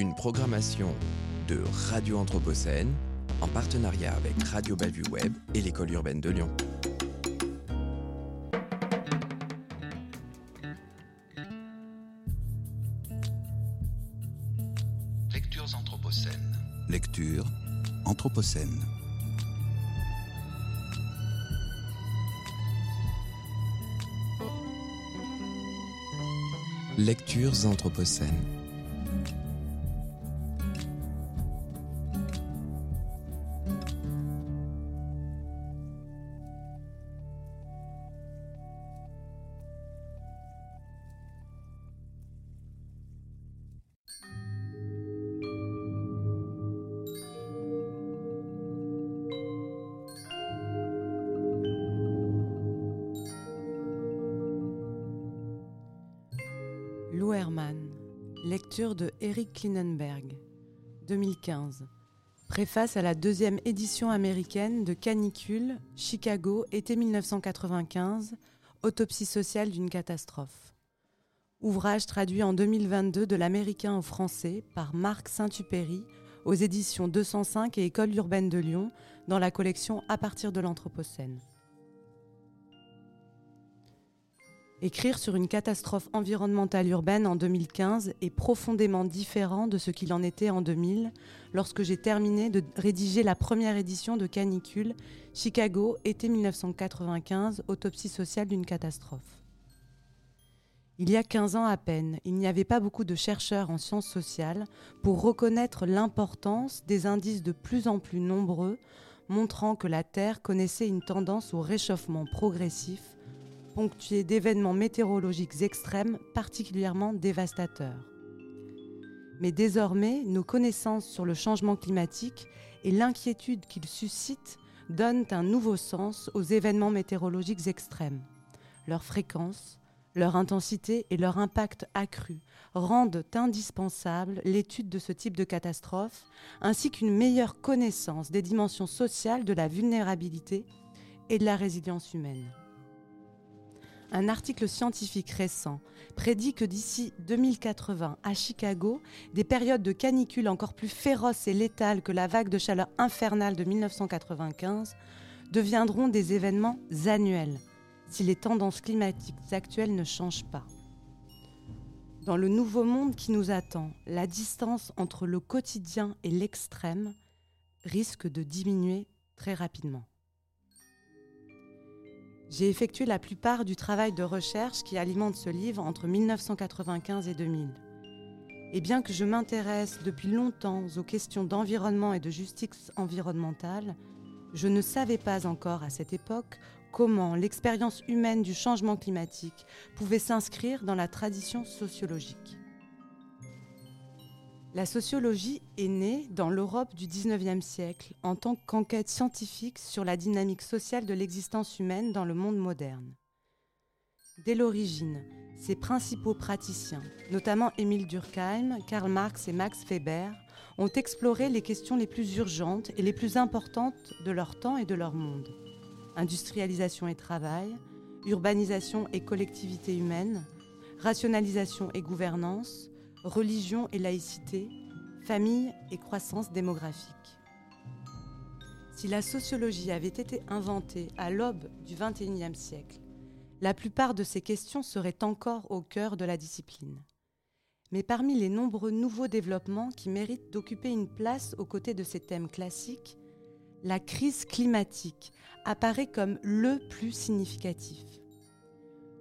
Une programmation de Radio Anthropocène en partenariat avec Radio Bellevue Web et l'École urbaine de Lyon. Lectures anthropocènes. Lecture Anthropocène. Lectures anthropocènes. Lecture de Eric Klinenberg, 2015. Préface à la deuxième édition américaine de Canicule, Chicago, été 1995, autopsie sociale d'une catastrophe. Ouvrage traduit en 2022 de l'américain au français par Marc Saint-Upéry aux éditions 205 et École urbaine de Lyon dans la collection À partir de l'Anthropocène. Écrire sur une catastrophe environnementale urbaine en 2015 est profondément différent de ce qu'il en était en 2000, lorsque j'ai terminé de rédiger la première édition de Canicule, Chicago, été 1995, autopsie sociale d'une catastrophe. Il y a 15 ans à peine, il n'y avait pas beaucoup de chercheurs en sciences sociales pour reconnaître l'importance des indices de plus en plus nombreux montrant que la Terre connaissait une tendance au réchauffement progressif ponctué d'événements météorologiques extrêmes particulièrement dévastateurs. Mais désormais, nos connaissances sur le changement climatique et l'inquiétude qu'il suscite donnent un nouveau sens aux événements météorologiques extrêmes. Leur fréquence, leur intensité et leur impact accru rendent indispensable l'étude de ce type de catastrophe, ainsi qu'une meilleure connaissance des dimensions sociales de la vulnérabilité et de la résilience humaine un article scientifique récent prédit que d'ici 2080 à Chicago, des périodes de canicule encore plus féroces et létales que la vague de chaleur infernale de 1995 deviendront des événements annuels si les tendances climatiques actuelles ne changent pas. Dans le nouveau monde qui nous attend, la distance entre le quotidien et l'extrême risque de diminuer très rapidement. J'ai effectué la plupart du travail de recherche qui alimente ce livre entre 1995 et 2000. Et bien que je m'intéresse depuis longtemps aux questions d'environnement et de justice environnementale, je ne savais pas encore à cette époque comment l'expérience humaine du changement climatique pouvait s'inscrire dans la tradition sociologique. La sociologie est née dans l'Europe du XIXe siècle en tant qu'enquête scientifique sur la dynamique sociale de l'existence humaine dans le monde moderne. Dès l'origine, ses principaux praticiens, notamment Émile Durkheim, Karl Marx et Max Weber, ont exploré les questions les plus urgentes et les plus importantes de leur temps et de leur monde. Industrialisation et travail, urbanisation et collectivité humaine, rationalisation et gouvernance, religion et laïcité, famille et croissance démographique. Si la sociologie avait été inventée à l'aube du XXIe siècle, la plupart de ces questions seraient encore au cœur de la discipline. Mais parmi les nombreux nouveaux développements qui méritent d'occuper une place aux côtés de ces thèmes classiques, la crise climatique apparaît comme le plus significatif.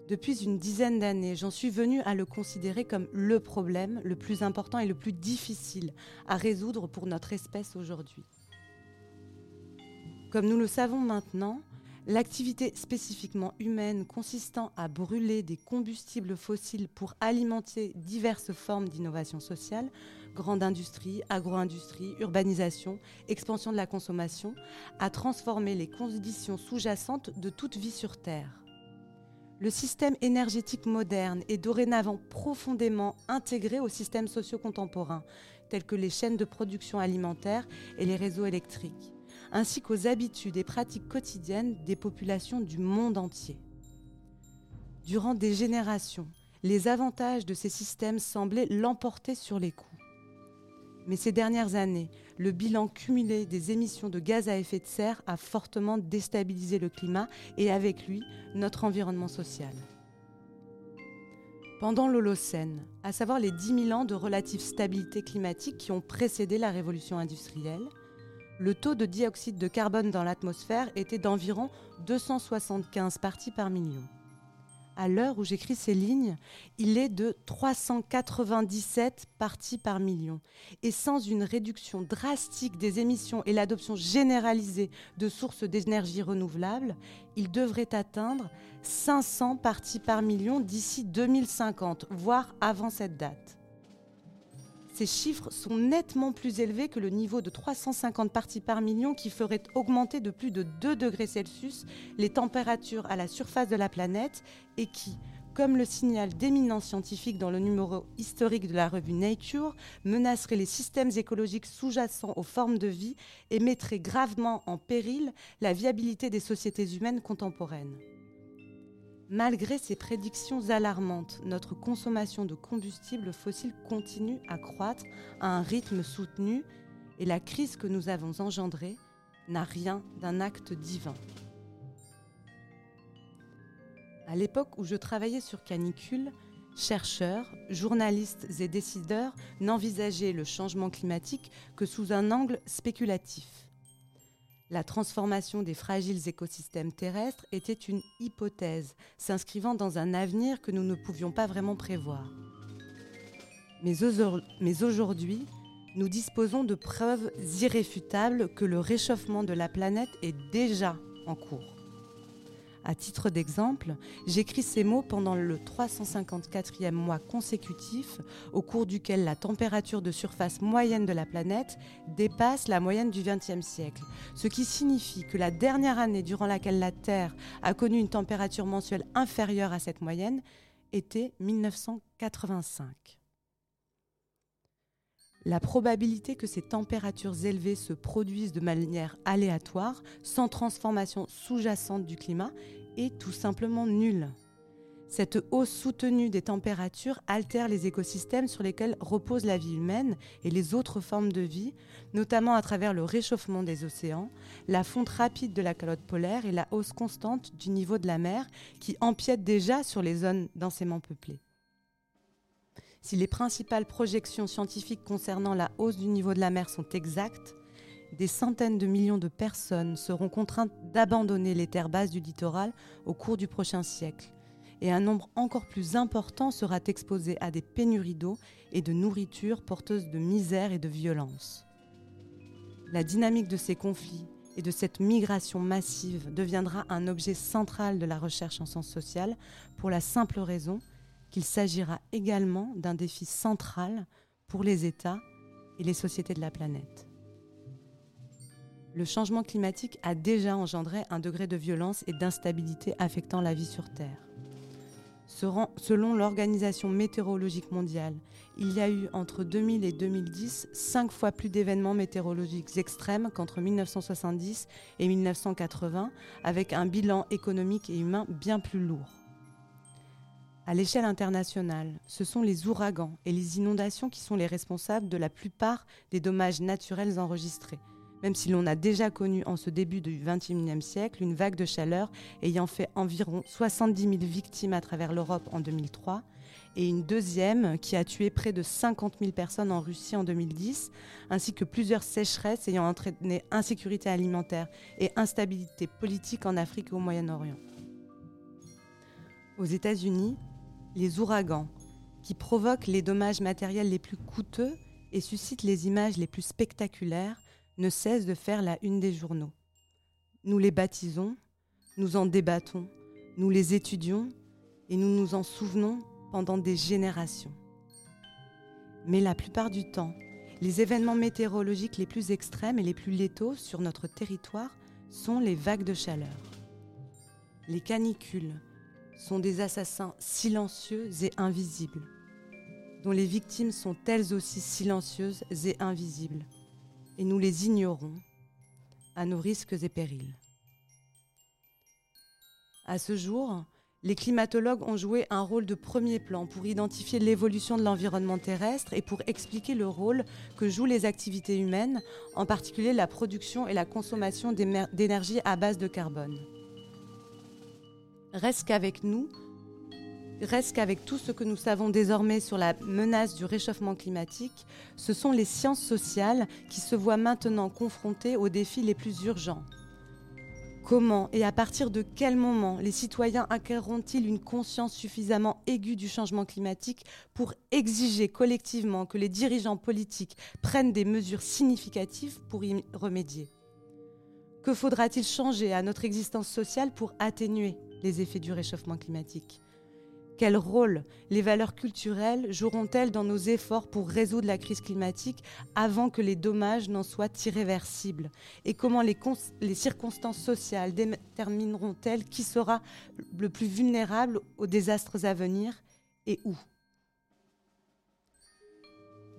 Depuis une dizaine d'années, j'en suis venue à le considérer comme le problème le plus important et le plus difficile à résoudre pour notre espèce aujourd'hui. Comme nous le savons maintenant, l'activité spécifiquement humaine consistant à brûler des combustibles fossiles pour alimenter diverses formes d'innovation sociale, grande industrie, agro-industrie, urbanisation, expansion de la consommation, a transformé les conditions sous-jacentes de toute vie sur Terre. Le système énergétique moderne est dorénavant profondément intégré aux systèmes sociaux contemporains, tels que les chaînes de production alimentaire et les réseaux électriques, ainsi qu'aux habitudes et pratiques quotidiennes des populations du monde entier. Durant des générations, les avantages de ces systèmes semblaient l'emporter sur les coûts. Mais ces dernières années, le bilan cumulé des émissions de gaz à effet de serre a fortement déstabilisé le climat et avec lui notre environnement social. Pendant l'Holocène, à savoir les 10 000 ans de relative stabilité climatique qui ont précédé la révolution industrielle, le taux de dioxyde de carbone dans l'atmosphère était d'environ 275 parties par million à l'heure où j'écris ces lignes, il est de 397 parties par million. Et sans une réduction drastique des émissions et l'adoption généralisée de sources d'énergie renouvelables, il devrait atteindre 500 parties par million d'ici 2050, voire avant cette date. Ces chiffres sont nettement plus élevés que le niveau de 350 parties par million qui ferait augmenter de plus de 2 degrés Celsius les températures à la surface de la planète et qui, comme le signale d'éminents scientifiques dans le numéro historique de la revue Nature, menacerait les systèmes écologiques sous-jacents aux formes de vie et mettrait gravement en péril la viabilité des sociétés humaines contemporaines. Malgré ces prédictions alarmantes, notre consommation de combustibles fossiles continue à croître à un rythme soutenu et la crise que nous avons engendrée n'a rien d'un acte divin. À l'époque où je travaillais sur Canicule, chercheurs, journalistes et décideurs n'envisageaient le changement climatique que sous un angle spéculatif la transformation des fragiles écosystèmes terrestres était une hypothèse s'inscrivant dans un avenir que nous ne pouvions pas vraiment prévoir. Mais aujourd'hui, nous disposons de preuves irréfutables que le réchauffement de la planète est déjà en cours. À titre d'exemple, j'écris ces mots pendant le 354e mois consécutif au cours duquel la température de surface moyenne de la planète dépasse la moyenne du XXe siècle, ce qui signifie que la dernière année durant laquelle la Terre a connu une température mensuelle inférieure à cette moyenne était 1985. La probabilité que ces températures élevées se produisent de manière aléatoire, sans transformation sous-jacente du climat, est tout simplement nulle. Cette hausse soutenue des températures altère les écosystèmes sur lesquels repose la vie humaine et les autres formes de vie, notamment à travers le réchauffement des océans, la fonte rapide de la calotte polaire et la hausse constante du niveau de la mer qui empiète déjà sur les zones densément peuplées. Si les principales projections scientifiques concernant la hausse du niveau de la mer sont exactes, des centaines de millions de personnes seront contraintes d'abandonner les terres basses du littoral au cours du prochain siècle, et un nombre encore plus important sera exposé à des pénuries d'eau et de nourriture porteuses de misère et de violence. La dynamique de ces conflits et de cette migration massive deviendra un objet central de la recherche en sciences sociales pour la simple raison qu'il s'agira également d'un défi central pour les États et les sociétés de la planète. Le changement climatique a déjà engendré un degré de violence et d'instabilité affectant la vie sur Terre. Selon l'Organisation météorologique mondiale, il y a eu entre 2000 et 2010 cinq fois plus d'événements météorologiques extrêmes qu'entre 1970 et 1980, avec un bilan économique et humain bien plus lourd. À l'échelle internationale, ce sont les ouragans et les inondations qui sont les responsables de la plupart des dommages naturels enregistrés, même si l'on a déjà connu en ce début du XXIe siècle une vague de chaleur ayant fait environ 70 000 victimes à travers l'Europe en 2003 et une deuxième qui a tué près de 50 000 personnes en Russie en 2010, ainsi que plusieurs sécheresses ayant entraîné insécurité alimentaire et instabilité politique en Afrique et au Moyen-Orient. Aux États-Unis, les ouragans, qui provoquent les dommages matériels les plus coûteux et suscitent les images les plus spectaculaires, ne cessent de faire la une des journaux. Nous les baptisons, nous en débattons, nous les étudions et nous nous en souvenons pendant des générations. Mais la plupart du temps, les événements météorologiques les plus extrêmes et les plus létaux sur notre territoire sont les vagues de chaleur. Les canicules, sont des assassins silencieux et invisibles, dont les victimes sont elles aussi silencieuses et invisibles, et nous les ignorons à nos risques et périls. À ce jour, Les climatologues ont joué un rôle de premier plan pour identifier l'évolution de l'environnement terrestre et pour expliquer le rôle que jouent les activités humaines, en particulier la production et la consommation d'énergie à base de carbone. Reste qu'avec nous, reste qu'avec tout ce que nous savons désormais sur la menace du réchauffement climatique, ce sont les sciences sociales qui se voient maintenant confrontées aux défis les plus urgents. Comment et à partir de quel moment les citoyens acquerront-ils une conscience suffisamment aiguë du changement climatique pour exiger collectivement que les dirigeants politiques prennent des mesures significatives pour y remédier? Que faudra-t-il changer à notre existence sociale pour atténuer les effets du réchauffement climatique? Quel rôle les valeurs culturelles joueront-elles dans nos efforts pour résoudre la crise climatique avant que les dommages n'en soient irréversibles? Et comment les, circonstances sociales détermineront-elles qui sera le plus vulnérable aux désastres à venir et où?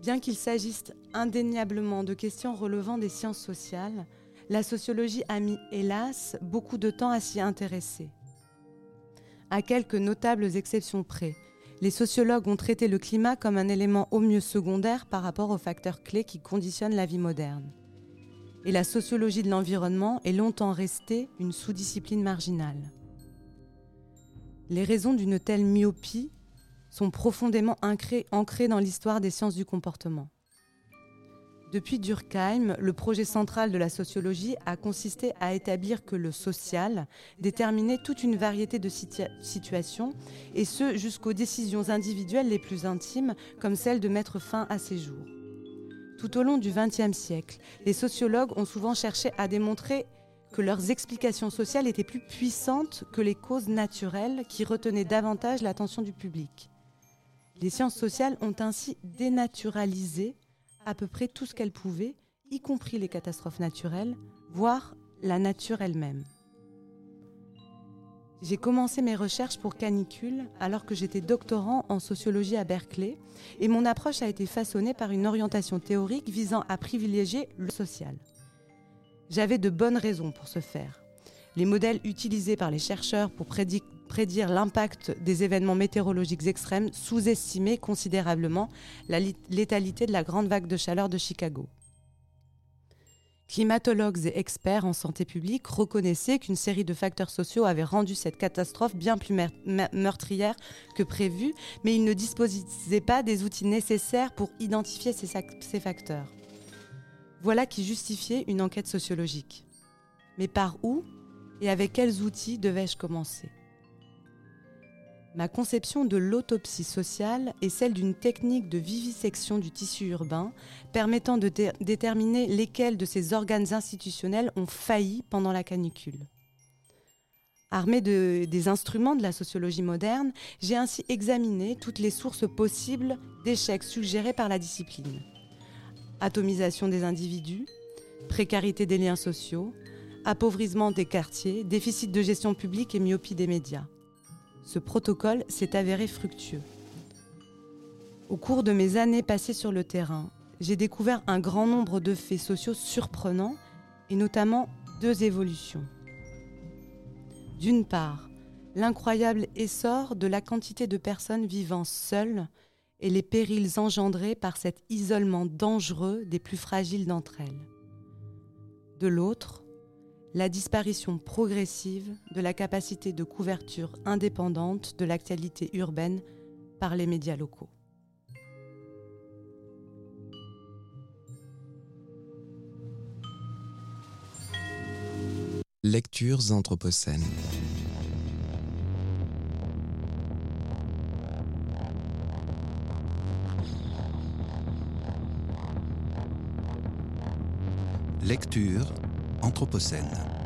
Bien qu'il s'agisse indéniablement de questions relevant des sciences sociales, la sociologie a mis, hélas, beaucoup de temps à s'y intéresser à quelques notables exceptions près. Les sociologues ont traité le climat comme un élément au mieux secondaire par rapport aux facteurs clés qui conditionnent la vie moderne. Et la sociologie de l'environnement est longtemps restée une sous-discipline marginale. Les raisons d'une telle myopie sont profondément ancrées dans l'histoire des sciences du comportement. Depuis Durkheim, le projet central de la sociologie a consisté à établir que le social déterminait toute une variété de situations, et ce jusqu'aux décisions individuelles les plus intimes, comme celle de mettre fin à ses jours. Tout au long du XXe siècle, les sociologues ont souvent cherché à démontrer que leurs explications sociales étaient plus puissantes que les causes naturelles qui retenaient davantage l'attention du public. Les sciences sociales ont ainsi dénaturalisé à peu près tout ce qu'elle pouvait, y compris les catastrophes naturelles, voire la nature elle-même. J'ai commencé mes recherches pour Canicule alors que j'étais doctorant en sociologie à Berkeley et mon approche a été façonnée par une orientation théorique visant à privilégier le social. J'avais de bonnes raisons pour ce faire. Les modèles utilisés par les chercheurs pour prédire l'impact des événements météorologiques extrêmes sous-estimer considérablement la létalité de la grande vague de chaleur de Chicago. Climatologues et experts en santé publique reconnaissaient qu'une série de facteurs sociaux avait rendu cette catastrophe bien plus meurtrière que prévu, mais ils ne disposaient pas des outils nécessaires pour identifier ces facteurs. Voilà qui justifiait une enquête sociologique. Mais par où et avec quels outils devais-je commencer? Ma conception de l'autopsie sociale est celle d'une technique de vivisection du tissu urbain permettant de déterminer lesquels de ces organes institutionnels ont failli pendant la canicule. Armée de, des instruments de la sociologie moderne, j'ai ainsi examiné toutes les sources possibles d'échecs suggérés par la discipline. Atomisation des individus, précarité des liens sociaux, appauvrissement des quartiers, déficit de gestion publique et myopie des médias ce protocole s'est avéré fructueux. Au cours de mes années passées sur le terrain, j'ai découvert un grand nombre de faits sociaux surprenants et notamment deux évolutions. D'une part, l'incroyable essor de la quantité de personnes vivant seules et les périls engendrés par cet isolement dangereux des plus fragiles d'entre elles. De l'autre, la disparition progressive de la capacité de couverture indépendante de l'actualité urbaine par les médias locaux. Lectures anthropocènes. Lecture Anthropocène.